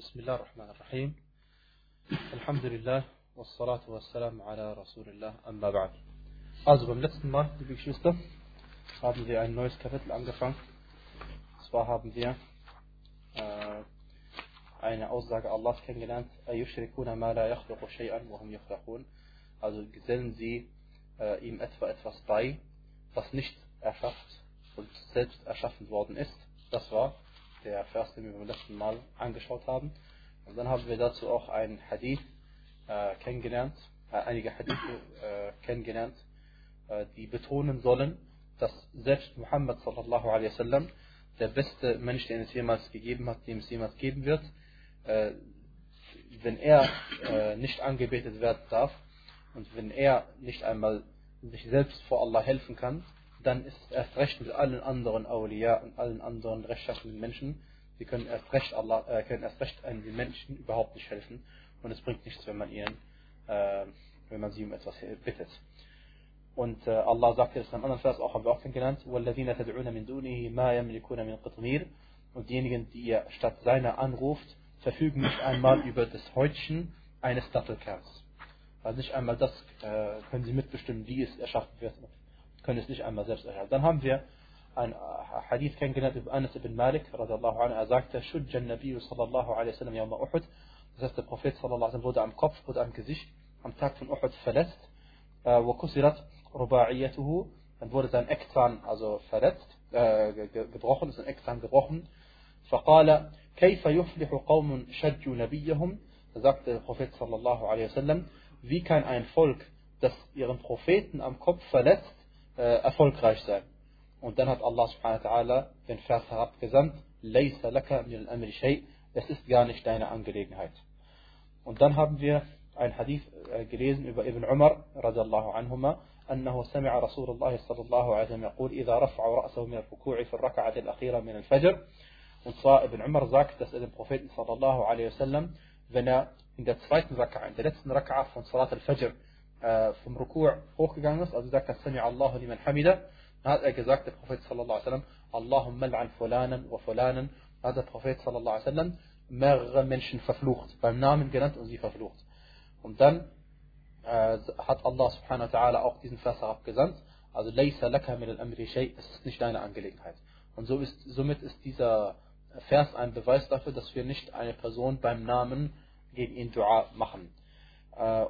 بسم الله الرحمن الرحيم الحمد لله والصلاة والسلام على رسول الله أما بعد Also beim letzten Mal, liebe Geschwister, haben wir ein neues Kapitel angefangen. Und zwar haben wir äh, eine Aussage Allahs kennengelernt, أَيُشْرِكُونَ مَا لَا يَخْلُقُ شَيْئًا وَهُمْ يَخْلَقُونَ Also gesellen sie äh, ihm etwa etwas bei, was nicht erschafft und selbst erschaffen worden ist. Das war der Vers, den wir beim letzten Mal angeschaut haben. Und dann haben wir dazu auch einen Hadith äh, kennengelernt, äh, einige Hadithe äh, kennengelernt, äh, die betonen sollen, dass selbst Muhammad sallallahu alaihi wasallam der beste Mensch, den es jemals gegeben hat, dem es jemals geben wird, äh, wenn er äh, nicht angebetet werden darf und wenn er nicht einmal sich selbst vor Allah helfen kann, dann ist es erst recht mit allen anderen Awliya und allen anderen rechtschaffenden Menschen, die können erst recht Allah, äh, können erst recht den Menschen überhaupt nicht helfen und es bringt nichts, wenn man ihnen, äh, wenn man sie um etwas bittet. Und äh, Allah sagt jetzt in einem anderen Vers auch, haben wir auch kennengelernt, وَالَّذِينَ تَدْعُونَ مِن دُونِهِ مَا يَمْلِكُونَ مِنْ قِطْمِيرٍ Und diejenigen, die ihr statt seiner anruft, verfügen nicht einmal über das Häutchen eines Dattelkerns. Also nicht einmal das äh, können sie mitbestimmen, wie es erschaffen wird können es nicht einmal selbst erhalten. Dann haben wir ein Hadith kennengelernt über Anas ibn Malik, radiallahu anhu. Er sagte, Shujjan Nabi sallallahu alaihi wasallam yawma Uhud. Das heißt, der Prophet sallallahu alaihi wasallam wurde am Kopf, wurde am Gesicht am Tag von Uhud verletzt. Wa kusirat ruba'iyatuhu. Dann wurde sein Eckzahn also verletzt, äh, gebrochen, ist ein Eckzahn gebrochen. فقال كيف يفلح قوم شجوا نبيهم da sagte der Prophet sallallahu alaihi wasallam wie kann ein Volk das ihren Propheten am Kopf verletzt äh, erfolgreich sein. Und dann hat Allah subhanahu wa ta'ala den Vers herabgesandt, لَيْسَ لَكَ مِنَ الْأَمْرِ شَيْءٍ Es ist gar nicht deine Angelegenheit. Und dann haben wir ein Hadith äh, gelesen über Ibn Umar radiallahu anhuma أنه سمع رسول الله صلى الله عليه وسلم يقول إذا رفع رأسه من الركوع في الركعة الأخيرة من الفجر und zwar Ibn Umar sagt, dass er den Propheten sallallahu alaihi wasallam, wenn er in der zweiten Raka'a, in der letzten Raka'a von Salat al-Fajr vom Ruku' hochgegangen ist, also sagt er Sami Allahu liman hamida, dann hat er gesagt, der Prophet sallallahu alaihi wasallam, Allahumma mal'an fulanan wa fulanan, hat der Prophet sallallahu alaihi mehrere Menschen verflucht, beim Namen genannt und sie verflucht. Und dann äh, hat Allah subhanahu wa ta'ala auch diesen Vers herabgesandt, also laysa laka min al-amri shay, es ist nicht deine Angelegenheit. Und so ist, somit ist dieser Vers ein Beweis dafür, dass wir nicht eine Person beim Namen gegen ihn Dua machen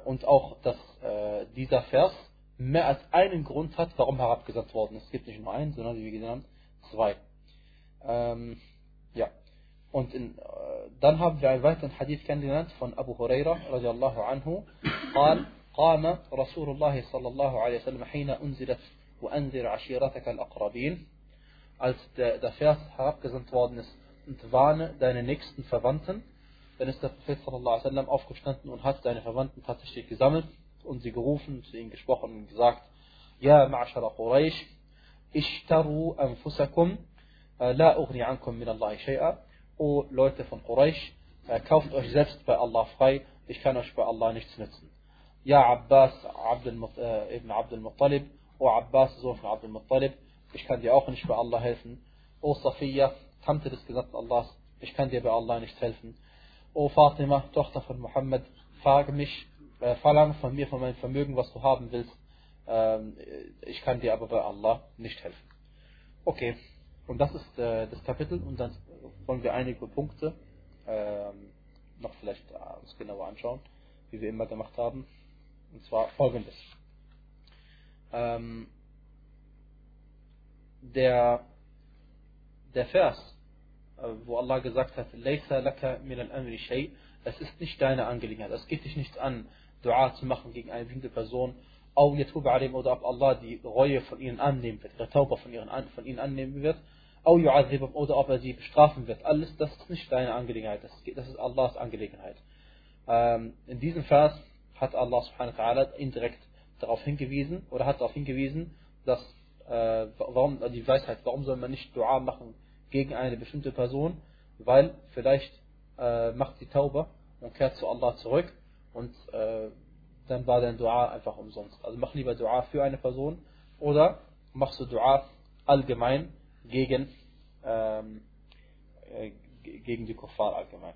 Und auch, dass äh, dieser Vers mehr als einen Grund hat, warum herabgesandt worden ist. Es gibt nicht nur einen, sondern wie gesagt zwei. Ähm, ja. Und in, äh, dann haben wir einen weiteren Hadith kennengelernt von Abu Huraira radiallahu anhu. قال قام رسول الله صلى الله عليه وسلم حين أنزلت وأنذر عشيرتك الأقربين als der, der Vers herabgesandt worden ist und warne deine nächsten Verwandten dann ist der Prophet wasallam aufgestanden und hat seine Verwandten tatsächlich gesammelt und sie gerufen, zu ihnen gesprochen und gesagt, Ja, ma'ashara Quraysh, ishtaru anfusakum, la ughni ankum min Allah shay'a. O Leute von Quraysh, kauft euch selbst bei Allah frei, ich kann euch bei Allah nichts nützen. Ja, Abbas ibn Abdul Muttalib, O Abbas, Sohn von Abdul Muttalib, ich kann dir auch nicht bei Allah helfen. O Safiya, Tante des Gesandten Allahs, ich kann dir bei Allah nichts helfen. O Fatima, Tochter von Muhammad, frage mich, äh, verlange von mir, von meinem Vermögen, was du haben willst. Ähm, ich kann dir aber bei Allah nicht helfen. Okay, und das ist äh, das Kapitel und dann wollen wir einige Punkte ähm, noch vielleicht äh, uns genauer anschauen, wie wir immer gemacht haben. Und zwar folgendes. Ähm, der, der Vers, wo Allah gesagt hat, es ist nicht deine Angelegenheit, es geht dich nicht an, Dua zu machen gegen eine bestimmte Person, auch oder ob Allah die Reue von ihnen annehmen wird, ihre Tauber von, von ihnen annehmen wird, oder ob er sie bestrafen wird. Alles, das ist nicht deine Angelegenheit, das, das ist Allahs Angelegenheit. Ähm, in diesem Vers hat Allah subhanahu wa ta'ala indirekt darauf hingewiesen, oder hat darauf hingewiesen, dass, äh, warum, die Weisheit, warum soll man nicht Dua machen gegen eine bestimmte Person, weil vielleicht äh, macht sie Tauber und kehrt zu Allah zurück und äh, dann war dein Dua einfach umsonst. Also mach lieber Dua für eine Person oder machst du Dua allgemein gegen, ähm, äh, gegen die Kuffar allgemein.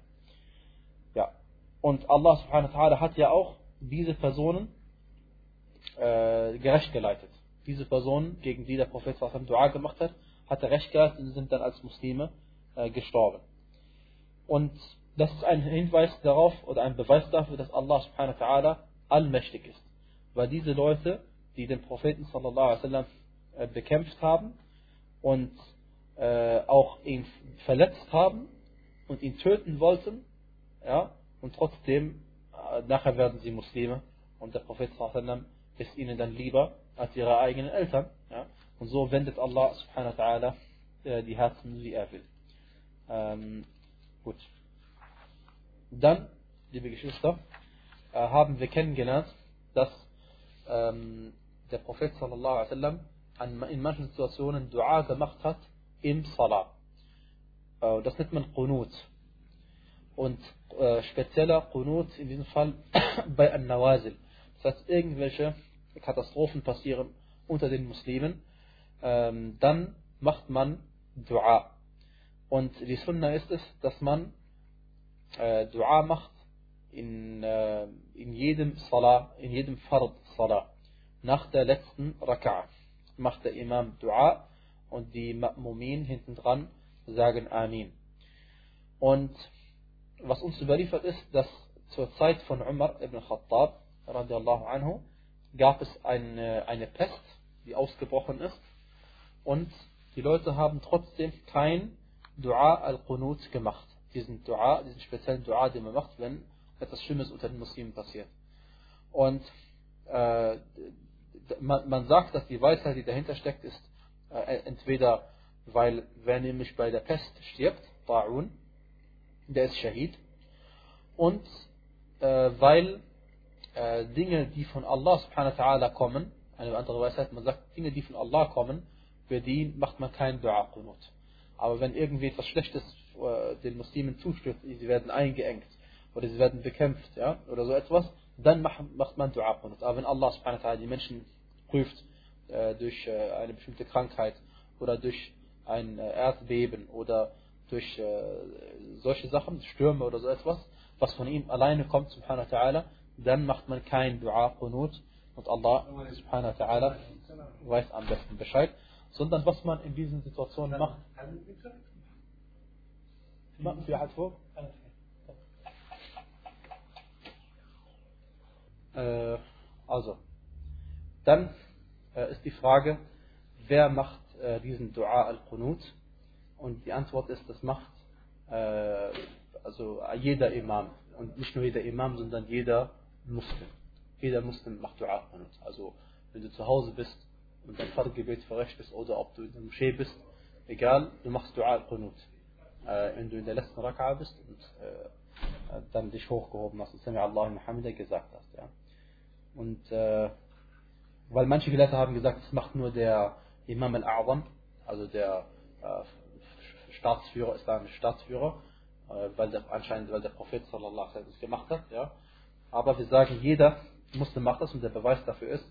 Und Allah subhanahu wa ta'ala hat ja auch diese Personen äh, gerecht geleitet. Diese Personen, gegen die der Prophet Dua gemacht hat, hat er recht geleitet und sind dann als Muslime äh, gestorben. Und das ist ein Hinweis darauf oder ein Beweis dafür, dass Allah subhanahu wa ta'ala allmächtig ist. Weil diese Leute, die den Propheten sallallahu alaihi wasallam äh, bekämpft haben und äh, auch ihn verletzt haben und ihn töten wollten, ja, und trotzdem äh, nachher werden sie Muslime und der Prophet sallallahu alaihi wasallam ist ihnen dann lieber als ihre eigenen Eltern. Und so wendet Allah subhanahu wa ta'ala äh, die Herzen, wie er will. Ähm, gut. Dann, liebe Geschwister, äh, haben wir kennengelernt, dass ähm, der Prophet sallallahu alaihi wasallam in manchen Situationen Dua gemacht hat im Salah. Äh, das nennt man Qunut. Und äh, spezieller Qunut in diesem Fall bei An-Nawazil. Das heißt, irgendwelche Katastrophen passieren unter den Muslimen, ähm, dann macht man Dua. Und die Sunna ist es, dass man äh, Dua macht in, äh, in jedem Salah, in jedem Fard Salah. Nach der letzten Raka'a macht der Imam Dua und die Ma'mumin hinten dran sagen Amin. Und was uns überliefert ist, dass zur Zeit von Umar ibn Khattab radiallahu anhu gab es eine, eine Pest, die ausgebrochen ist und die Leute haben trotzdem kein Dua al-Qunut gemacht. Diesen Dua, diesen speziellen Dua, den man macht, wenn etwas Schlimmes unter den Muslimen passiert. Und äh, man, man, sagt, dass die Weisheit, die dahinter steckt, ist äh, entweder, weil wer nämlich bei der Pest stirbt, Ta'un, der ist Shahid, und äh, weil äh, Dinge, die von Allah subhanahu wa ta'ala kommen, eine andere Weisheit, man sagt, Dinge, die von Allah kommen, die macht man keinen Dua Qunut. Aber wenn irgendwie etwas Schlechtes äh, den Muslimen zustößt, sie werden eingeengt oder sie werden bekämpft, ja, oder so etwas, dann macht, man Dua Qunut. Aber wenn Allah subhanahu wa ta'ala die Menschen prüft äh, durch äh, eine bestimmte Krankheit oder durch ein Erdbeben oder durch solche Sachen, Stürme oder so etwas, was von ihm alleine kommt, subhanahu wa ta'ala, dann macht man kein Dua Qunut und Allah subhanahu wa ta'ala weiß am besten Bescheid, sondern was man in diesen Situationen macht. في أحد فوق؟ Äh, also, dann äh, ist die Frage, wer macht äh, diesen Dua al-Qunut? Und die Antwort ist, das macht äh, also jeder Imam. Und nicht nur jeder Imam, sondern jeder Muslim. Jeder Muslim macht Dua Qunut. Also wenn du zu Hause bist und dein Fardgebet verrichtest oder ob du in der Moschee bist, egal, du machst Dua Qunut. Äh, wenn du in der letzten Raka'a bist und äh, dann dich hochgehoben hast und Sami Allah Muhammad gesagt hast. Ja. Und äh, weil manche Gelehrte haben gesagt, das macht nur der Imam al-A'zam, also der äh, Staatsführer, islamische Staatsführer, äh, weil der, anscheinend, weil der Prophet sallallahu alaihi wasallam das gemacht hat. Ja. Aber wir sagen, jeder Muslim macht das und der Beweis dafür ist,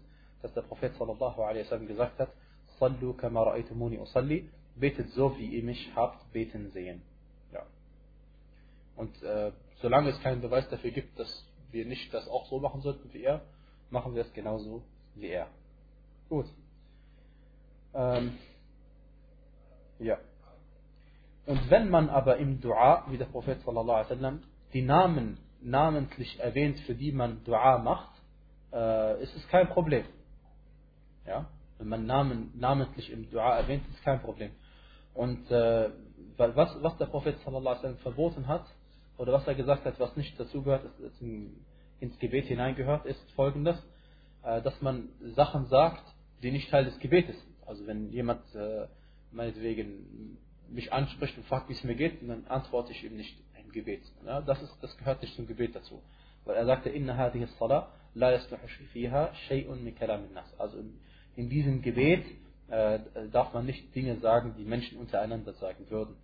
dass der Prophet sallallahu alaihi wasallam gesagt hat, Sallu kama ra'aytumuni usalli, betet so, wie ihr mich habt beten sehen. Ja. Und äh, solange es keinen Beweis dafür gibt, dass wir nicht das auch so machen sollten wie er, machen wir es genauso wie er. Gut. Ähm, ja. Und wenn man aber im Dua, wie der Prophet sallallahu alaihi wasallam, die Namen namentlich erwähnt, für die man Dua macht, äh, ist es kein Problem. Ja? Wenn man Namen namentlich im Dua erwähnt, ist kein Problem. Und äh, was, was der Prophet wasallam verboten hat, oder was er gesagt hat, was nicht dazugehört, ins Gebet hineingehört, ist folgendes, äh, dass man Sachen sagt, die nicht Teil des Gebetes sind. Also wenn jemand äh, meinetwegen mich anspricht und fragt, wie es mir geht, dann antworte ich ihm nicht im Gebet. Ja, das, ist, das gehört nicht zum Gebet dazu. Weil er sagte, inna hadhihi salah la yasluhu fiha shay'un min kalam nas. Also in diesem Gebet äh, darf man nicht Dinge sagen, die Menschen untereinander sagen würden.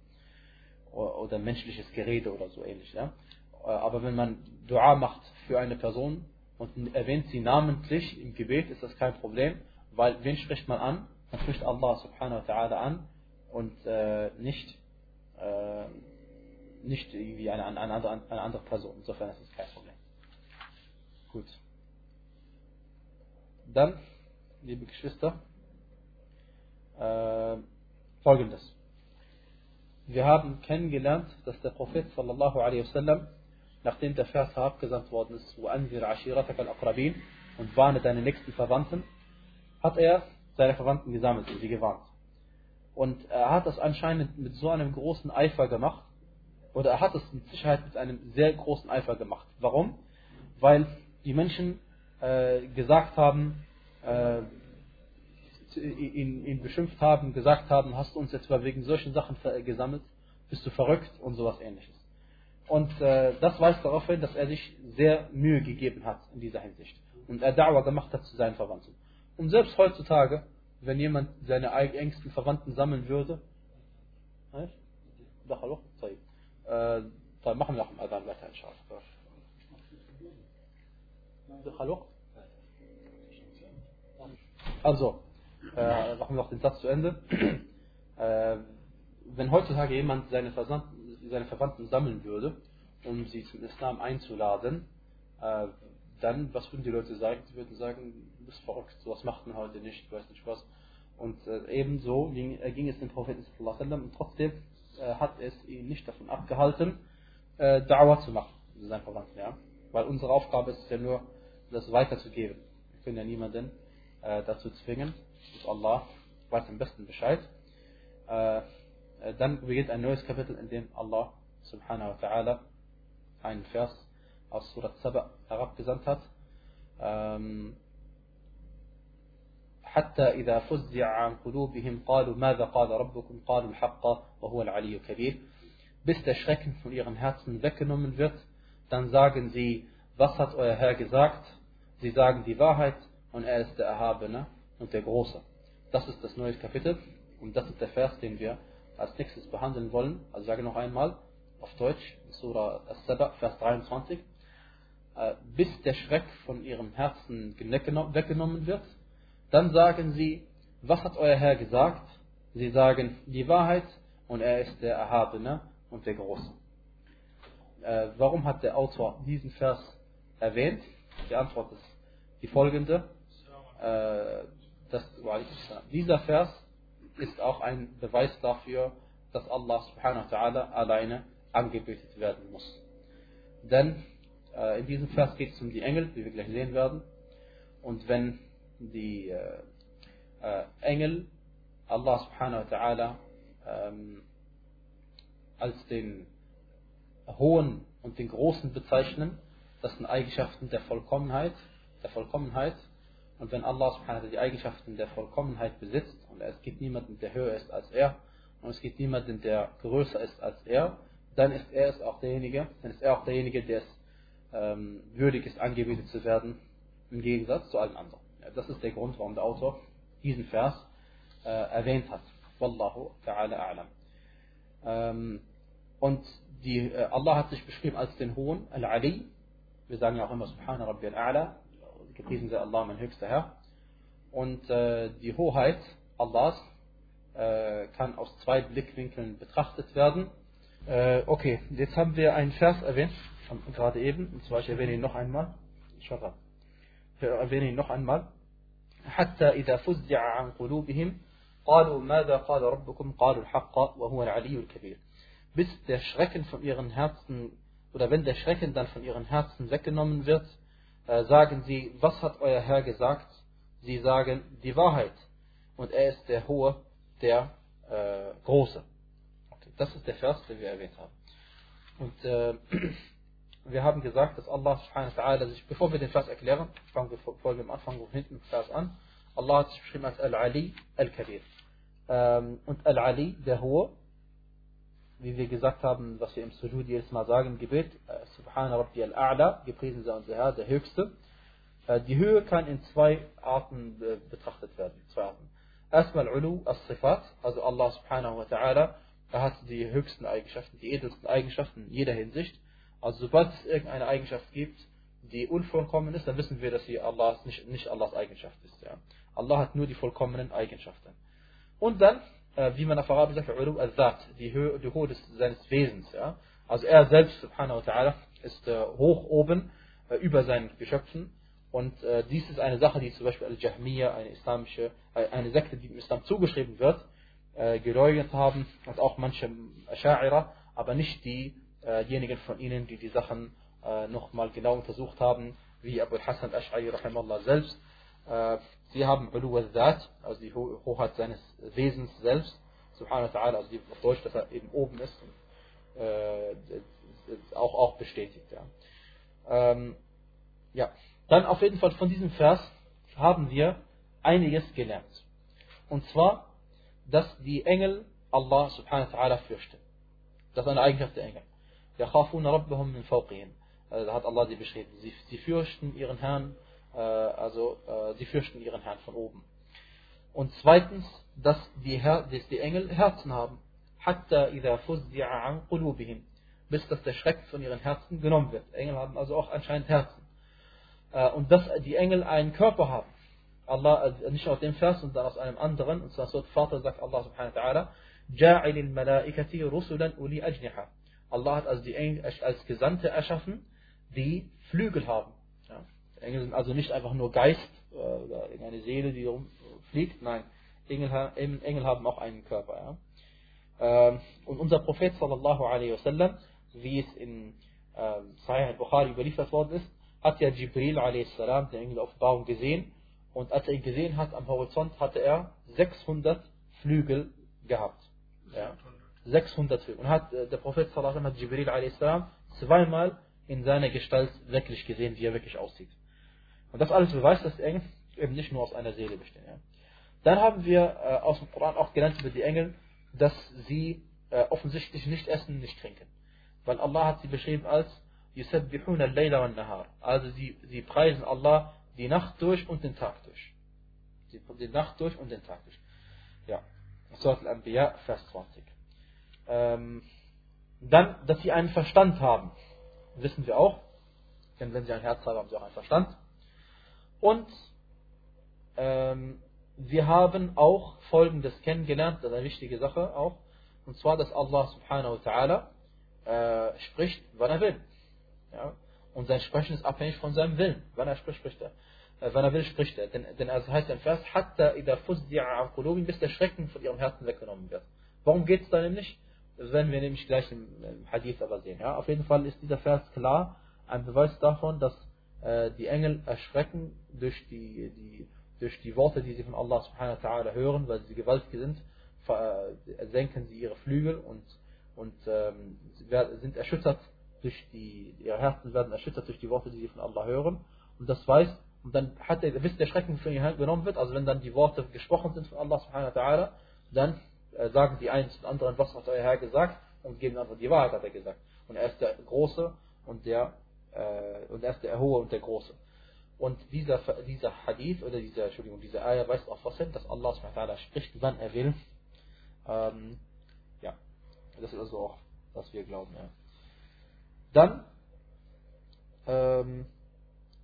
Oder, menschliches Gerede oder so ähnlich. Ja? Aber wenn man Dua macht für eine Person und erwähnt sie namentlich im Gebet, ist das kein Problem, weil wen spricht man an? Man spricht Allah subhanahu wa ta'ala an und äh, nicht, äh, nicht irgendwie eine, eine, andere, eine andere Person. Insofern ist es kein Problem. Gut. Dann, liebe Geschwister, äh, folgendes. Wir haben kennengelernt, dass der Prophet sallallahu alaihi wasallam, nachdem der Vers abgesandt worden ist, und warne deine nächsten Verwandten, hat er seine Verwandten gesammelt und sie gewarnt. Und er hat das anscheinend mit so einem großen Eifer gemacht, oder er hat es mit Sicherheit mit einem sehr großen Eifer gemacht. Warum? Weil die Menschen äh, gesagt haben, äh, ihn, ihn beschimpft haben, gesagt haben, hast du uns etwa wegen solchen Sachen gesammelt, bist du verrückt und sowas ähnliches. Und äh, das weist darauf hin, dass er sich sehr Mühe gegeben hat in dieser Hinsicht. Und er Da'wah gemacht hat zu seinen Verwandten. Und selbst heutzutage, wenn jemand seine engsten Verwandten sammeln würde, äh, dann machen wir nach dem Adhan weiter, inshallah. Also, äh, machen wir noch den Satz zu Ende. Äh, wenn heutzutage jemand seine, seine, Verwandten sammeln würde, um sie zum Islam einzuladen, äh, dann, was würden die Leute sagen? Sie würden sagen, du bist verrückt, sowas macht man heute nicht, du weißt nicht was. Und äh, ebenso ging, äh, ging es dem Propheten und trotzdem äh, hat es ihn nicht davon abgehalten, äh, Da'wah zu machen, sein Verwandten, ja. Weil unsere Aufgabe ist ja nur, das weiterzugeben. Wir können ja niemanden äh, dazu zwingen. Und Allah weiß am besten Bescheid. Äh, äh, dann beginnt ein neues Kapitel, in dem Allah subhanahu wa ta'ala einen Vers aus Surat Saba herabgesandt hat. Ähm, حتى إذا فزع عن قلوبهم قالوا ماذا قال ربكم قالوا الحق وهو العلي الكبير bis der Schrecken von ihren Herzen weggenommen wird, dann sagen sie, was hat euer Herr gesagt? Sie sagen die Wahrheit und er ist der Erhabene und der Große. Das ist das neue Kapitel und das ist der Vers, den wir als nächstes behandeln wollen. Also sage noch einmal auf Deutsch, Surah As-Saba, Vers 23. Äh, bis der Schreck von ihrem Herzen weggenommen wird, dann sagen sie, was hat euer Herr gesagt? Sie sagen die Wahrheit und er ist der Erhabene und der Große. Äh, warum hat der Autor diesen Vers erwähnt? Die Antwort ist die folgende. Äh, dass, dieser Vers ist auch ein Beweis dafür, dass Allah subhanahu wa ta'ala alleine angebetet werden muss. Denn äh, in diesem Vers geht es um die Engel, wie wir gleich sehen werden. Und wenn die äh, äh, Engel Allah subhanahu wa ta'ala ähm, als den Hohen und den Großen bezeichnen. Das sind Eigenschaften der Vollkommenheit, der Vollkommenheit. Und wenn Allah subhanahu die Eigenschaften der Vollkommenheit besitzt, und es gibt niemanden, der höher ist als er, und es gibt niemanden, der größer ist als er, dann ist er es auch derjenige, dann ist er auch derjenige, der es ähm, würdig ist, angebetet zu werden, im Gegensatz zu allen anderen. Ja, das ist der Grund, warum der Autor diesen Vers äh, erwähnt hat. Wallahu ta'ala a'lam. Ähm, und die, äh, Allah hat sich beschrieben als den Hohen, Al-Ali. Wir sagen ja auch immer Subhana Rabbi al-A'la Gepriesen sei Allah, mein höchster Herr. Und äh, die Hoheit Allahs äh, kann aus zwei Blickwinkeln betrachtet werden. Äh, okay, jetzt haben wir einen Vers erwähnt, gerade eben, und zwar ich erwähne ihn noch einmal. Ich erwähne ihn noch einmal. حتى إذا فزع عن قلوبهم قالوا ماذا قال ربكم قالوا الحق وهو العلي الكبير bis der Schrecken von ihren Herzen, oder wenn der Schrecken dann von ihren Herzen weggenommen wird, äh, sagen sie, was hat euer Herr gesagt? Sie sagen die Wahrheit. Und er ist der Hohe, der äh, Große. Okay, das ist der Vers, den wir erwähnt haben. Und äh, wir haben gesagt, dass Allah subhanahu wa ta'ala sich, bevor wir den Vers erklären, fangen wir vor dem Anfang hinten mit Vers an, Allah hat sich beschrieben als Al-Ali, Al-Kabir. Ähm, und Al-Ali, der Hohe, wie wir gesagt haben, was wir im Sujud jedes Mal sagen, Gebet, äh, Subhana Rabbi al-A'la, gepriesen sei unser Herr, der Höchste. Äh, die Höhe kann in zwei Arten äh, betrachtet werden. Zwei Arten. Erstmal Ulu as-Sifat, also Allah subhanahu wa ta'ala, er hat die höchsten Eigenschaften, die edelsten Eigenschaften in jeder Hinsicht. Also sobald es irgendeine Eigenschaft gibt, die unvollkommen ist, dann wissen wir, dass sie Allahs, nicht, nicht Allahs Eigenschaft ist. Ja. Allah hat nur die vollkommenen Eigenschaften. Und dann äh, wie man auf Arabisch sagt, Ulu al-Dhat, die Höhe, die Höhe des, seines Wesens. Ja? Also er selbst, subhanahu wa ta'ala, ist äh, hoch oben äh, über seinen Geschöpfen. Und äh, dies ist eine Sache, die zum Beispiel Al-Jahmiyyah, eine islamische, äh, eine Sekte, die im Islam zugeschrieben wird, äh, geleugnet haben und auch manche Asha'ira, aber nicht die, diejenigen von ihnen, die die Sachen nochmal genau untersucht haben, wie Abu Hassan al-Ash'ari rahimallah selbst. Äh, sie haben Ulu al-Dhat, also die Hoheit seines Wesens selbst, subhanahu wa ta'ala, also die, auf Deutsch, dass er eben oben ist, und, äh, auch, auch bestätigt. Ja. Ähm, ja, dann auf jeden Fall von diesem Vers haben wir einiges gelernt. Und zwar, dass die Engel Allah subhanahu wa ta'ala fürchten. Das ist eine Eigenschaft der Engel. يخافون ربهم من فوقهم. Also, da hat Allah sie beschrieben. Sie, sie fürchten ihren Herrn, äh, also äh, sie fürchten ihren Herrn von oben. Und zweitens, dass die, Her dass die Engel Herzen haben. حتى إذا فزع عن قلوبهم. Bis dass der Schreck von ihren Herzen genommen wird. Engel haben also auch anscheinend Herzen. Äh, und dass die Engel einen Körper haben. Allah, äh, nicht aus dem Vers, sondern aus einem anderen. Und zwar so Vater sagt Allah subhanahu wa ta'ala, جَاعِلِ الْمَلَائِكَةِ رُسُلًا أُولِي أَجْنِحَةً Allah hat also die Engel als Gesandte erschaffen, die Flügel haben. Engel sind also nicht einfach nur Geist äh, oder irgendeine Seele, die rumfliegt. Nein, Engel, Engel haben auch einen Körper. Ja. Ähm, und unser Prophet sallallahu alaihi wasallam, wie es in ähm, Sahih al-Bukhari überliefert worden ist, hat ja Jibril a.s., der Engel der Offenbarung, gesehen. Und als er ihn gesehen hat am Horizont, hatte er 600 Flügel gehabt. Ja. 600 Flügel. Und hat, äh, der Prophet sallallahu hat Jibril a.s. zweimal in seiner Gestalt wirklich gesehen, wie er wirklich aussieht. Und das alles beweist, dass die Engel eben nicht nur aus einer Seele bestehen. Ja. Dann haben wir äh, aus dem Koran auch gelernt über die Engel, dass sie äh, offensichtlich nicht essen, nicht trinken. Weil Allah hat sie beschrieben als يسبحون الليل والنهار. Also sie, sie preisen Allah die Nacht durch und den Tag durch. Die, die Nacht durch und den Tag durch. Ja. Surat al-Anbiya, Vers 20. Ähm, dann, dass sie einen Verstand haben. Wissen wir auch. Denn wenn sie ein Herz haben, haben sie auch einen Verstand. Und ähm, wir haben auch Folgendes kennengelernt, das ist eine wichtige Sache auch. Und zwar, dass Allah subhanahu wa ta'ala äh, spricht, wann er will. Ja? Und sein Sprechen ist abhängig von seinem Willen. Wenn er spricht, spricht er. Äh, wenn er will, spricht er. Denn, denn es heißt im Vers, hatta ida qulubin, bis der Schrecken von ihrem Herzen weggenommen wird. Warum geht es da nämlich? Das werden wir nämlich gleich im, im Hadith aber sehen. Ja? Auf jeden Fall ist dieser Vers klar, ein Beweis davon, dass die Engel erschrecken durch die, die, durch die Worte, die sie von Allah subhanahu wa ta'ala hören, weil sie gewaltig sind, äh, senken sie ihre Flügel und, und ähm, sind erschüttert durch die, ihre Herzen werden erschüttert durch die Worte, die sie von Allah hören. Und das weiß, und dann hat er, bis der Schrecken von ihnen genommen wird, also wenn dann die Worte gesprochen sind von Allah subhanahu wa ta'ala, dann äh, sagen die einen zum anderen, was hat euer Herr gesagt, und geben einfach die Wahrheit, hat er gesagt. Und er ist der Große und der, äh, und er ist der Hohe und der Große. Und dieser, dieser Hadith, oder dieser, Entschuldigung, dieser Ayah weist auf was hin, dass Allah subhanahu spricht, wann er will. Ähm, ja, das ist also auch, was wir glauben, ja. Dann, ähm,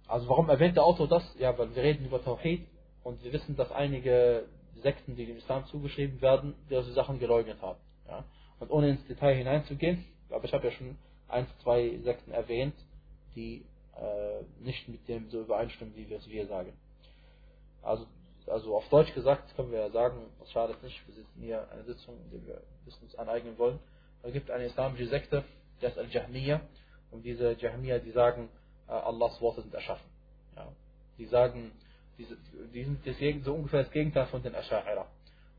also warum erwähnt der Autor das? Ja, weil wir reden über Tawhid und wir wissen, dass einige Sekten, die dem Islam zugeschrieben werden, diese Sachen geleugnet haben. Ja? Und ohne ins Detail hineinzugehen, aber ich habe ja schon ein, zwei Sekten erwähnt, die äh, nicht mit dem so übereinstimmen, wie wir es hier sagen. Also, also auf Deutsch gesagt können wir ja sagen, es schadet nicht, wir sitzen hier eine Sitzung, der wir Wissen uns aneignen wollen. Es gibt eine islamische Sekte, das ist Al-Jahmiyyah. Und diese Jahmiyyah, die sagen, äh, Allahs Worte sind erschaffen. Ja. Die sagen, die, die sind so ungefähr das Gegenteil von den Asha'ira.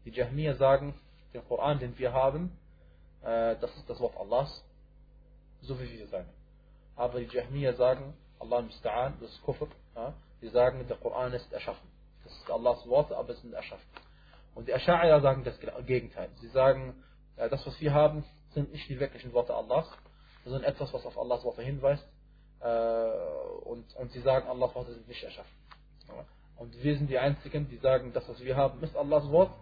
Die Jahmiyyah sagen, den Koran, den wir haben, äh, das ist das Wort Allahs, so wie wir sagen. Aber die Jahmiyyah sagen, Allah Musta'an, das ist Kufr. Ja. Die sagen, der Koran ist erschaffen. Das ist Allahs Worte, aber es sind erschaffen. Und die Asha'ira sagen das Gegenteil. Sie sagen, das, was wir haben, sind nicht die wirklichen Worte Allahs, sondern etwas, was auf Allahs Worte hinweist. Äh, und, und sie sagen, Allahs Worte sind nicht erschaffen. Und wir sind die Einzigen, die sagen, das, was wir haben, ist Allahs Wort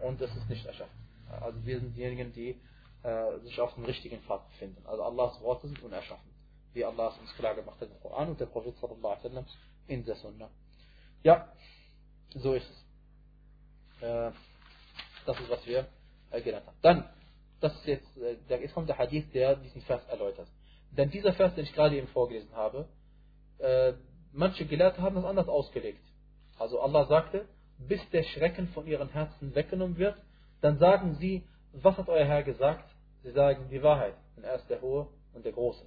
und es ist nicht erschaffen. Also wir sind diejenigen, die äh, sich auf dem richtigen Pfad befinden. Also Allahs Worte sind unerschaffen. Wie Allah uns klar gemacht hat im Koran und der Prophet sallallahu alaihi in der Sunna. Ja, so ist es. Äh, das ist, was wir äh, gelernt haben. Dann, das ist jetzt, äh, jetzt kommt der Hadith, der diesen Vers erläutert. Denn dieser Vers, den ich gerade eben vorgelesen habe, äh, manche Gelehrte haben das anders ausgelegt. Also Allah sagte, bis der Schrecken von ihren Herzen weggenommen wird, dann sagen sie, was hat euer Herr gesagt? Sie sagen die Wahrheit, denn er ist der Hohe und der Große.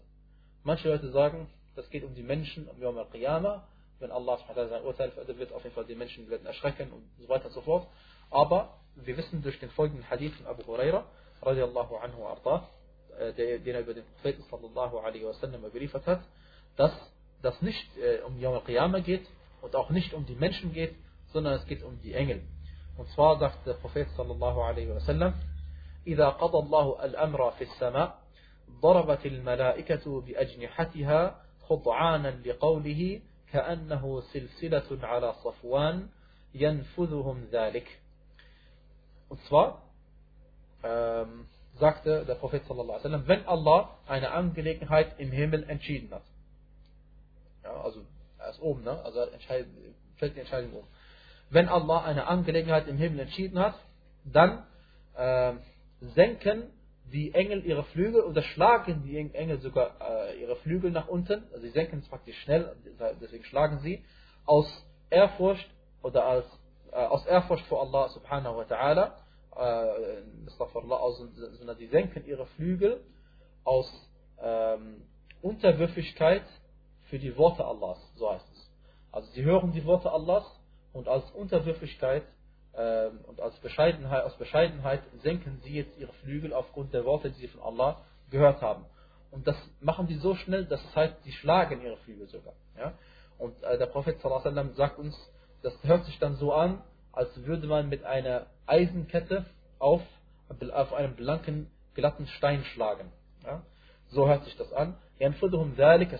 Manche Leute sagen, das geht um die Menschen um Yom al-Qiyamah, wenn Allah sein Urteil verurteilt wird, auf jeden Fall die Menschen werden erschrecken und so weiter und so fort. Aber wir wissen durch den folgenden Hadith von Abu Huraira, radiallahu anhu arda, äh, den er über den Propheten sallallahu alaihi wasallam überliefert hat, dass das nicht äh, um Yom al-Qiyamah geht und auch nicht um die Menschen geht, sondern es geht um die Engel. Und zwar sagt der Prophet sallallahu alaihi wasallam, إذا قضى الله الأمر في السماء ضربت الملائكة بأجنحتها خضعانا لقوله كأنه سلسلة على صفوان ينفذهم ذلك Und zwar ähm, sagte der Prophet sallallahu alaihi wenn Allah eine Angelegenheit im Himmel entschieden hat. Ja, also er ist oben, ne? Also fällt die Entscheidung um. Wenn Allah eine Angelegenheit im Himmel entschieden hat, dann äh, senken die Engel ihre Flügel oder schlagen die Engel sogar äh, ihre Flügel nach unten. Also sie senken es praktisch schnell, deswegen schlagen sie aus Ehrfurcht oder als, äh, aus Ehrfurcht vor Allah subhanahu wa ta'ala. Äh, sondern sie senken ihre Flügel aus ähm, Unterwürfigkeit für die Worte Allahs, so heißt es. Also sie hören die Worte Allahs und als Unterwürfigkeit ähm, und als Bescheidenheit, aus Bescheidenheit senken sie jetzt ihre Flügel aufgrund der Worte, die sie von Allah gehört haben. Und das machen die so schnell, dass es heißt, sie schlagen ihre Flügel sogar. Ja? Und äh, der Prophet sallam, sagt uns, das hört sich dann so an, als würde man mit einer Eisenkette auf, auf einem blanken, glatten Stein schlagen. Ja? So hört sich das an. Es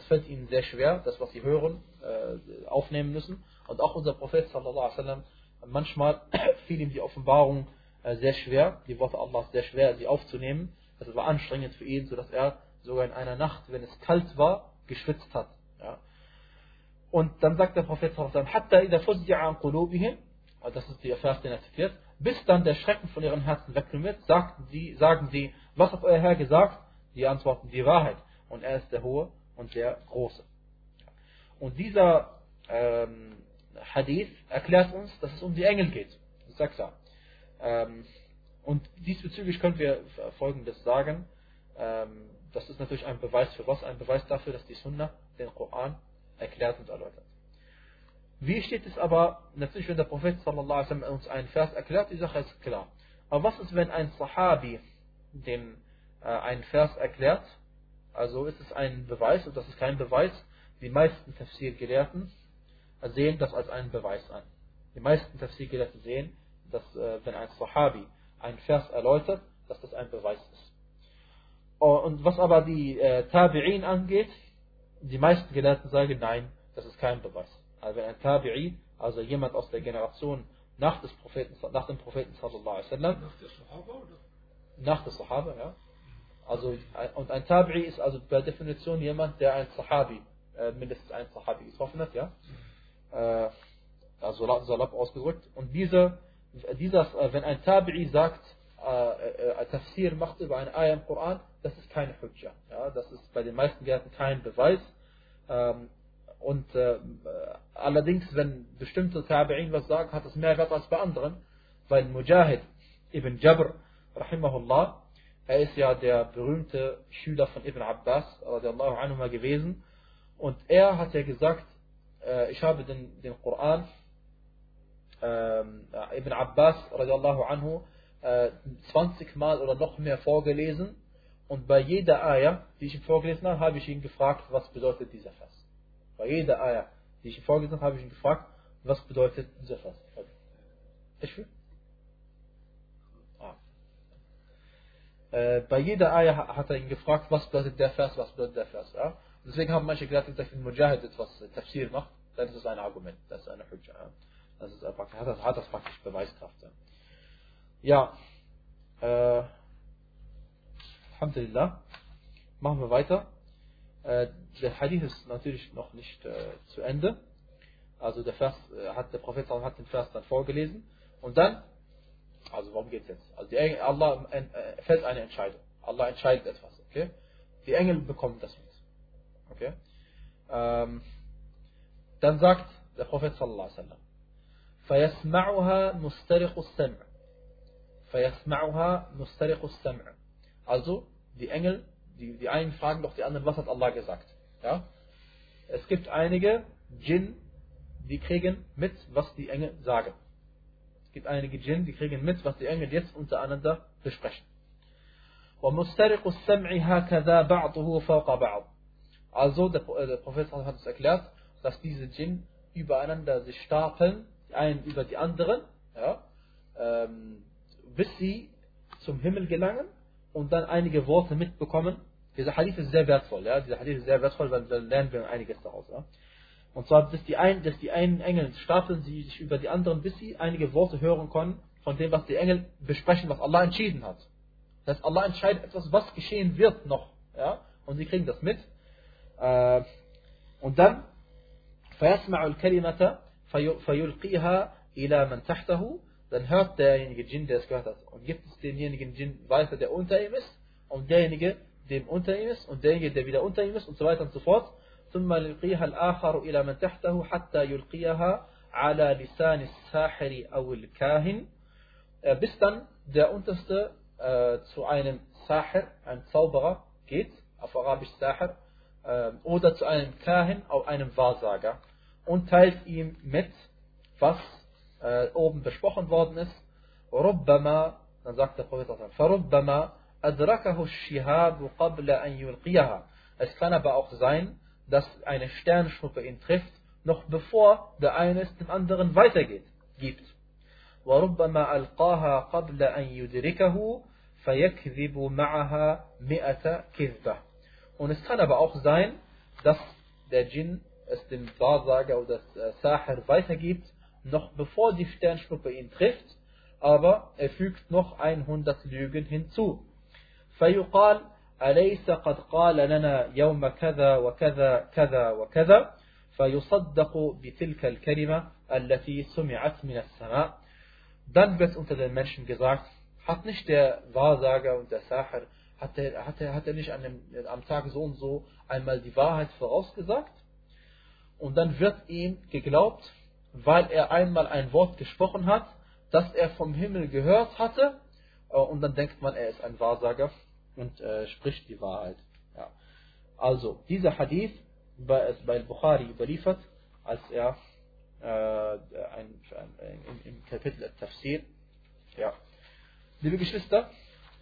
fällt ihnen sehr schwer, das, was sie hören, äh, aufnehmen müssen. Und auch unser Prophet sallallahu alaihi manchmal fiel ihm die Offenbarung äh, sehr schwer, die Worte Allahs sehr schwer, sie aufzunehmen. Das war anstrengend für ihn, sodass er sogar in einer Nacht, wenn es kalt war, geschwitzt hat. Ja. Und dann sagt der Prophet das ist der Vers, den er zitiert, bis dann der Schrecken von ihren Herzen weggenommen wird, sie, sagen sie, was hat euer Herr gesagt? Die antworten die Wahrheit. Und er ist der Hohe und der Große. Und dieser ähm, Hadith erklärt uns, dass es um die Engel geht. Das ja klar. Ähm, und diesbezüglich können wir Folgendes sagen. Ähm, das ist natürlich ein Beweis für was? Ein Beweis dafür, dass die Sunna den Koran erklärt und erläutert. Wie steht es aber, natürlich wenn der Prophet sallallahu uns einen Vers erklärt, die Sache ist klar. Aber was ist, wenn ein Sahabi den äh, einen Vers erklärt? Also ist es ein Beweis, und das ist kein Beweis. Die meisten Tafsir-Gelehrten sehen das als einen Beweis an. Die meisten Tafsir-Gelehrten sehen, dass äh, wenn ein Sahabi einen Vers erläutert, dass das ein Beweis ist. Oh, und was aber die äh, Tabi'in angeht, die meisten Gelehrten sagen, nein, das ist kein Beweis. Also wenn ein Tabi'i, also jemand aus der Generation nach, des Propheten, nach dem Propheten sallallahu alaihi wasallam, nach der Sahaba oder? Nach der Sahaba, ja. Also, und ein Tabi'i ist also per Definition jemand, der ein Sahabi, äh, mindestens ein Sahabi getroffen hat, ja äh, also salopp ausgedrückt. Und dieser, dieser, äh, wenn ein Tabi'i sagt, äh, äh, Tafsir macht über eine Ayah im Koran, das ist keine Hujja. Ja, das ist bei den meisten Gärten kein Beweis. Ähm, und äh, allerdings, wenn bestimmte Tabi'in was sagen, hat es mehr Wert als bei anderen, weil Mujahid ibn Jabr, rahimahullah, er ist ja der berühmte Schüler von Ibn Abbas, radiallahu anhu gewesen, und er hat ja gesagt, äh, ich habe den, den Koran, ähm, Ibn Abbas radiallahu anhu, äh, 20 Mal oder noch mehr vorgelesen. Und bei jeder Ayah, die ich ihm vorgelesen habe, habe ich ihn gefragt, was bedeutet dieser Vers. Bei jeder Ayah, die ich ihm vorgelesen habe, habe ich ihn gefragt, was bedeutet dieser Vers. Ich will? Ah. Äh, bei jeder Ayah hat er ihn gefragt, was bedeutet der Vers, was bedeutet der Vers. Ja? Deswegen haben manche gesagt, dass wenn Mujahid etwas Tafsir macht, dann ist es ein Argument, das ist eine Hujja. Das ist hat, das, hat das praktisch Beweiskraft. Ja, äh, Alhamdulillah. Machen wir weiter. Äh, der Hadith ist natürlich noch nicht äh, zu Ende. Also der Vers äh, hat der Prophet hat den Vers dann vorgelesen und dann, also worum geht es jetzt? Also die Engel, Allah äh, fällt eine Entscheidung. Allah entscheidet etwas, okay? Die Engel bekommen das mit. Okay? Ähm, Dann sagt der Prophet sallallahu alaihi wasallam, فَيَسْمَعُهَا مُسْتَرِقُ السَّمْعِ فَيَسْمَعُهَا مُسْتَرِقُ السَّمْعِ Also, die Engel, die, die einen fragen doch die anderen, was hat Allah gesagt? Ja? Es gibt einige Djinn, die kriegen mit, was die Engel sagen. Es gibt einige Djinn, die kriegen mit, was die Engel jetzt untereinander besprechen. ومسترق السمع هكذا بعضه فوق بعض. also der, der Prophet hat es erklärt, dass diese Djinn übereinander sich stapeln, die einen über die anderen, ja, ähm, bis sie zum Himmel gelangen und dann einige Worte mitbekommen. Dieser Hadith ist sehr wertvoll, ja, dieser Hadith ist sehr wertvoll, weil dann lernen wir einiges daraus. Ja. Und zwar, dass die, einen, dass die einen Engel stapeln sie sich über die anderen, bis sie einige Worte hören können von dem, was die Engel besprechen, was Allah entschieden hat. Das heißt, Allah entscheidet etwas, was geschehen wird noch. Ja? Und sie kriegen das mit. Äh, dann, فَيَسْمَعُ الْكَلِمَةَ فَيُلْقِيهَا إِلَى مَنْ تَحْتَهُ Dann hört derjenige Djinn, der es gehört hat, und gibt es denjenigen Djinn weiter, der unter ihm ist, und derjenige, dem unter ihm ist, und derjenige, der wieder unter ihm ist, und so weiter und so fort. ثم يلقيها الآخر إلى من تحته حتى يلقيها على لسان الساحر أو الكاهن bis dann der unterste äh, zu einem Sahir, ein Zauberer, geht, auf Arabisch Sahir, äh, oder zu einem Kahin, auf einem Wahrsager, und teilt ihm mit, was äh, oben besprochen worden ist. ربما, dann sagt der Prophet, فربما أدركه الشهاب قبل أن يلقيها. Es kann aber auch sein, dass eine Sternschnuppe ihn trifft, noch bevor der eine es dem anderen weitergeht, gibt. وربما ألقاها قبل أن يدركه فَيَكْذِبُ مَعَهَا مِئَةَ كِذْبَةً Und es kann aber auch sein, dass der Djinn es dem Wahrsager oder das Sahir weitergibt, noch bevor die Sternschnuppe ihn trifft, aber er fügt noch 100 Lügen hinzu. فيقال أليس قد قال لنا يوم كذا وكذا كذا وكذا فيصدق بتلك الكلمة التي سمعت من السماء Dann wird unter den Menschen gesagt, hat nicht der Wahrsager und der Sahir, hat er, hat er, hat er nicht an dem, am Tag so und so einmal die Wahrheit vorausgesagt? Und dann wird ihm geglaubt, weil er einmal ein Wort gesprochen hat, das er vom Himmel gehört hatte, äh, und dann denkt man, er ist ein Wahrsager und äh, spricht die Wahrheit. Ja. Also, dieser Hadith ist bei Bukhari überliefert, als er äh, ein, ein, im, im Kapitel Tafsir ja, Liebe Geschwister,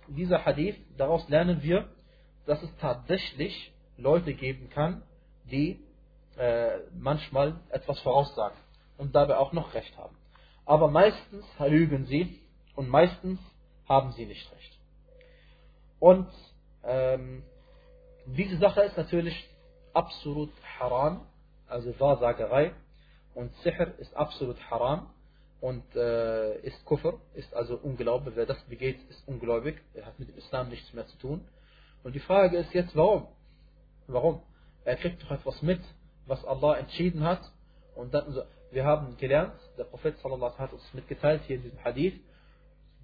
dieser Hadith, daraus lernen wir, dass es tatsächlich Leute geben kann, die äh, manchmal etwas voraussagen und dabei auch noch recht haben. Aber meistens lügen sie und meistens haben sie nicht recht. Und ähm, diese Sache ist natürlich absolut haram, also Wahrsagerei und Sihr ist absolut haram und äh, ist Kufr, ist also Unglaube. Wer das begeht, ist ungläubig. Er hat mit dem Islam nichts mehr zu tun. Und die Frage ist jetzt, warum? Warum? Er kriegt doch etwas mit, was Allah entschieden hat. Und dann, also, wir haben gelernt, der Prophet sallallahu hat uns mitgeteilt hier in diesem Hadith,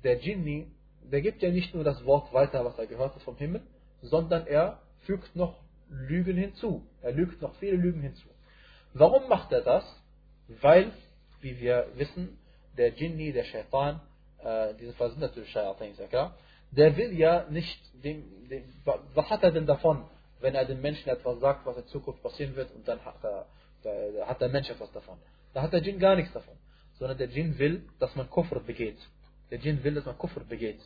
der Jinni, der gibt ja nicht nur das Wort weiter, was er gehört hat vom Himmel, sondern er fügt noch Lügen hinzu. Er lügt noch viele Lügen hinzu. Warum macht er das? Weil, wie wir wissen, der Jinni, der Shaitan, äh, diese sind natürlich klar, der will ja nicht, dem, dem, was hat er denn davon, wenn er den Menschen etwas sagt, was in Zukunft passieren wird und dann hat, er, da, hat der Mensch etwas davon. Da hat der Jinn gar nichts davon, sondern der Jinn will, dass man Kufr begeht. Der Jinn will, dass man Kufr begeht.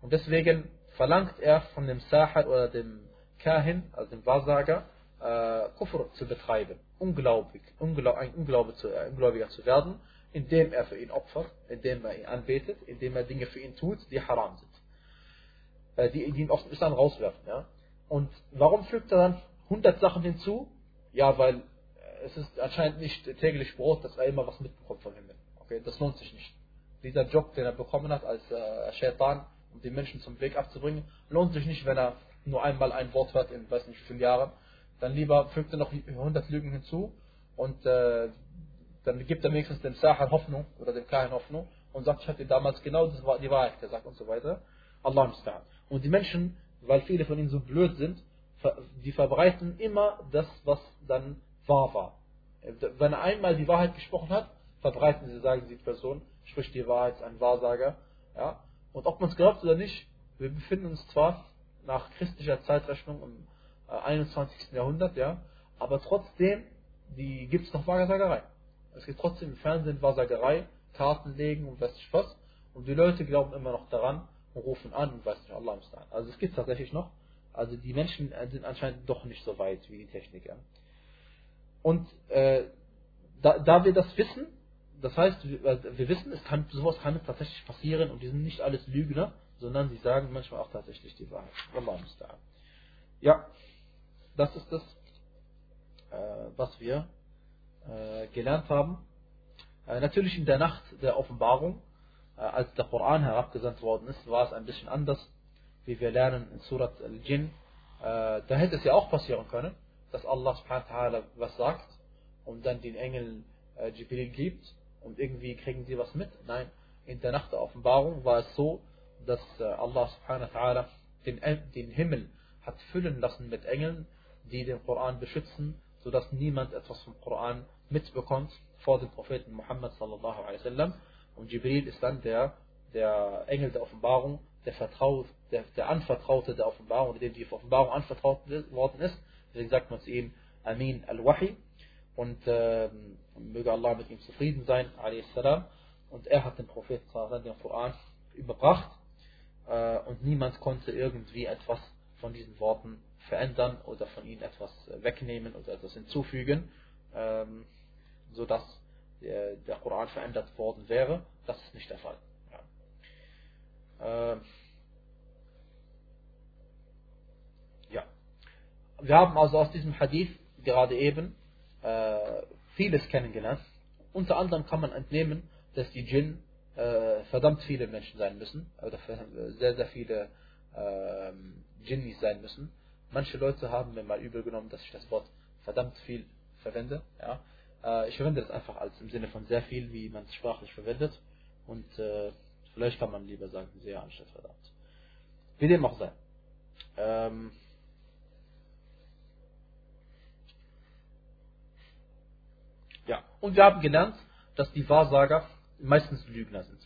Und deswegen verlangt er von dem Sahar oder dem Kahin, also dem Wahrsager, äh, Kufr zu betreiben, unglaublich, unglaub, ein Unglaube zu, äh, Ungläubiger zu werden indem er für ihn opfert, indem er ihn anbetet, indem er Dinge für ihn tut, die haram sind. Äh, die, die ihn aus dem Islam rauswerfen. Ja? Und warum fügt er dann 100 Sachen hinzu? Ja, weil es ist anscheinend nicht täglich Brot, dass er immer was mitbekommt vom Himmel. Okay, das lohnt sich nicht. Dieser Job, den er bekommen hat als äh, Shaitan, um die Menschen zum Weg abzubringen, lohnt sich nicht, wenn er nur einmal ein Wort hört in weiß nicht wie vielen Jahren. Dann lieber fügt er noch 100 Lügen hinzu und äh, dann gibt er wenigstens dem Sahar Hoffnung oder dem Kahin Hoffnung und sagt, ich hatte damals genau die Wahrheit gesagt und so weiter. Allah musta'an. Und die Menschen, weil viele von ihnen so blöd sind, die verbreiten immer das, was dann wahr war. Wenn er einmal die Wahrheit gesprochen hat, verbreiten sie, sagen sie, die Person spricht die Wahrheit, ist ein Wahrsager. Ja? Und ob man es glaubt oder nicht, wir befinden uns zwar nach christlicher Zeitrechnung im 21. Äh, Jahrhundert, ja, aber trotzdem gibt es noch Wahrsagerei. Es gibt trotzdem im Fernsehen Wahrsagerei, Karten legen und weiß nicht was. Und die Leute glauben immer noch daran und rufen an und weiß nicht, Allah im Also es gibt tatsächlich noch. Also die Menschen sind anscheinend doch nicht so weit wie die Techniker. Und äh, da, da wir das wissen, das heißt, wir, äh, wir wissen, es kann, sowas kann tatsächlich passieren und die sind nicht alles Lügner, sondern sie sagen manchmal auch tatsächlich die Wahrheit. Allah Ja, das ist das, äh, was wir äh, gelernt haben. Äh, natürlich in der Nacht der Offenbarung, äh, als der Koran herabgesandt worden ist, war es ein bisschen anders, wie wir lernen in Surat al-Jinn. Äh, da hätte es ja auch passieren können, dass Allah was sagt und dann den Engeln äh, Jibril gibt und irgendwie kriegen sie was mit. Nein, in der Nacht der Offenbarung war es so, dass äh, Allah den Himmel hat füllen lassen mit Engeln, die den Koran beschützen, sodass niemand etwas vom Koran mitbekommt vor dem Propheten Muhammad sallallahu alaihi wasallam. Und Jibril ist dann der, der Engel der Offenbarung, der, Vertraut, der, der Anvertraute der Offenbarung, dem die Offenbarung anvertraut worden ist. Deswegen sagt man zu ihm Amin al-Wahi. Und äh, möge Allah mit ihm zufrieden sein, salam. Und er hat den Propheten den Koran überbracht. Äh, und niemand konnte irgendwie etwas von diesen Worten verändern oder von ihnen etwas wegnehmen oder etwas hinzufügen, ähm, sodass der, Koran verändert worden wäre. Das ist nicht der Fall. Ja. Äh, ja. Wir haben also aus diesem Hadith gerade eben äh, vieles kennengelernt. Unter anderem kann man entnehmen, dass die Djinn äh, verdammt viele Menschen sein müssen, oder sehr, sehr viele äh, Djinnis sein müssen. Manche Leute haben mir mal übel genommen, dass ich das Wort verdammt viel verwende. Ja. Äh, ich verwende das einfach als im Sinne von sehr viel, wie man es sprachlich verwendet. Und äh, vielleicht kann man lieber sagen, sehr anstatt verdammt. Wie dem auch sei. Ähm, ja, und wir haben gelernt, dass die Wahrsager meistens Lügner sind.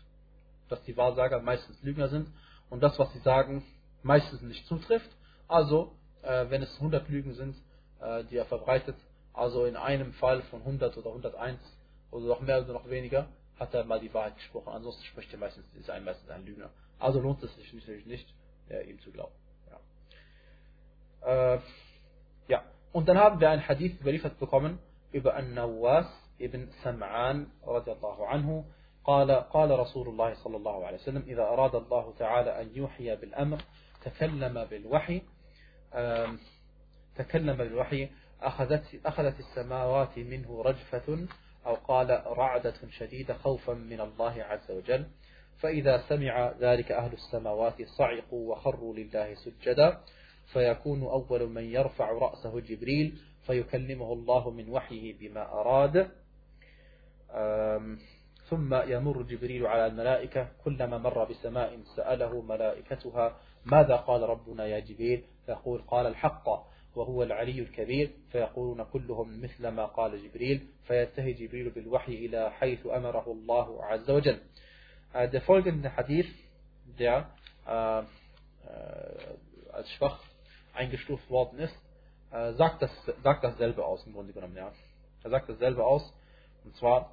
Dass die Wahrsager meistens Lügner sind und das, was sie sagen, meistens nicht zutrifft. Also, äh, wenn es 100 Lügen sind, äh, die er verbreitet, also in einem Fall von 100 oder 101 oder noch mehr oder noch weniger, hat er mal die Wahrheit gesprochen. Ansonsten spricht er meistens, ist er meistens ein Lügner. Also lohnt es sich natürlich nicht, äh, ihm zu glauben. Ja. Äh, ja. Und dann haben wir ein Hadith überliefert bekommen über An-Nawas ibn Sam'an radiallahu anhu. قال قال رسول الله صلى الله عليه وسلم إذا أراد الله تعالى أن يوحي بالأمر تكلم بالوحي تكلم بالوحي أخذت, أخذت السماوات منه رجفة أو قال رعدة شديدة خوفا من الله عز وجل. فإذا سمع ذلك أهل السماوات صعقوا وخروا لله سجدا. فيكون أول من يرفع رأسه جبريل فيكلمه الله من وحيه بما أراد. ثم يمر جبريل على الملائكة. كلما مر بسماء سأله ملائكتها ماذا قال ربنا يا جبريل؟ فيقول قال الحق. وهو العلي الكبير فيقولون كلهم مثل ما قال جبريل فينتهي جبريل بالوحي إلى حيث أمره الله عز وجل Der folgende Hadith, der äh, äh, als schwach eingestuft worden ist, äh, sagt, das, sagt dasselbe aus im Grunde genommen. Ja. Er sagt dasselbe aus. Und zwar,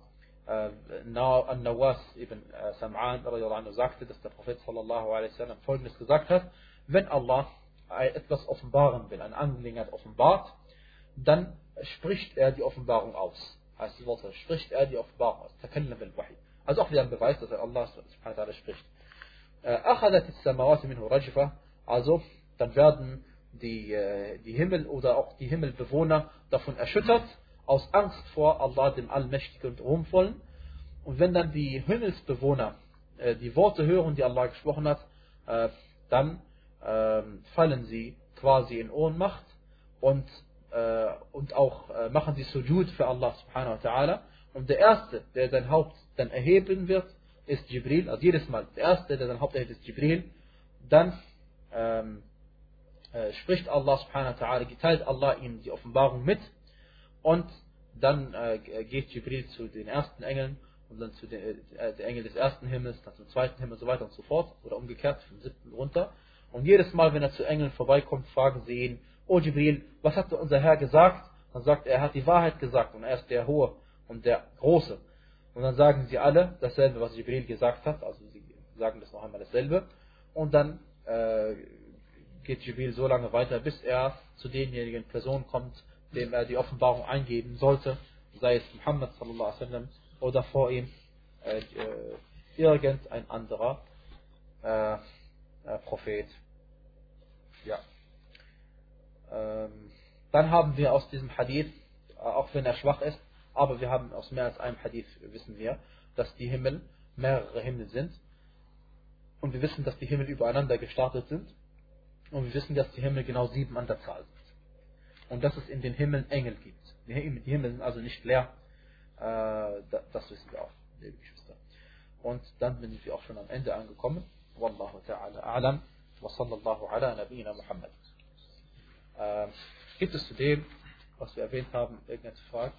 äh, Nawas ibn äh, Sam'an sagte, dass der Prophet sallallahu alaihi wasallam folgendes gesagt hat, wenn Allah etwas offenbaren will, eine Angelegenheit offenbart, dann spricht er die Offenbarung aus. Heißt das Wort, spricht er die Offenbarung aus. Also auch wieder ein Beweis, dass er Allah spricht. Äh, also, dann werden die, äh, die Himmel oder auch die Himmelbewohner davon erschüttert, aus Angst vor Allah, dem Allmächtigen und Ruhmvollen. Und wenn dann die Himmelsbewohner äh, die Worte hören, die Allah gesprochen hat, dann ähm, fallen sie quasi in Ohnmacht und, äh, und auch äh, machen sie Sujud für Allah subhanahu wa ta'ala. Und der Erste, der sein Haupt dann erheben wird, ist Jibril. Also jedes Mal, der Erste, der sein Haupt erhebt, ist Jibril. Dann ähm, äh, spricht Allah subhanahu wa ta'ala, geteilt Allah ihm die Offenbarung mit und dann äh, geht Jibril zu den ersten Engeln und dann zu den äh, der des ersten Himmels, dann zum zweiten Himmel und so weiter und so fort, oder umgekehrt vom siebten runter. Und jedes Mal, wenn er zu Engeln vorbeikommt, fragen sie ihn, O Jibril, was hat unser Herr gesagt? Dann sagt er, er hat die Wahrheit gesagt und er ist der Hohe und der Große. Und dann sagen sie alle dasselbe, was Jibril gesagt hat, also sie sagen das noch einmal dasselbe. Und dann äh, geht Jibril so lange weiter, bis er zu denjenigen Personen kommt, dem er die Offenbarung eingeben sollte, sei es Muhammad sallallahu alaihi wasallam oder vor ihm äh, äh, irgendein anderer äh, äh, Prophet. Ja. Ähm, dann haben wir aus diesem Hadith, äh, auch wenn er schwach ist, aber wir haben aus mehr als einem Hadith, wissen wir, dass die Himmel mehrere Himmel sind. Und wir wissen, dass die Himmel übereinander gestartet sind. Und wir wissen, dass die Himmel genau sieben an der Zahl sind. Und dass es in den Himmeln Engel gibt. Die Himmel sind also nicht leer. Äh, das wissen wir auch, liebe Geschwister. Und dann sind wir auch schon am Ende angekommen. Wallahu ta'ala a'lam. Wa sallallahu ala nabiyina Muhammad. Äh, gibt es zu dem, was wir erwähnt haben, irgendeine Frage?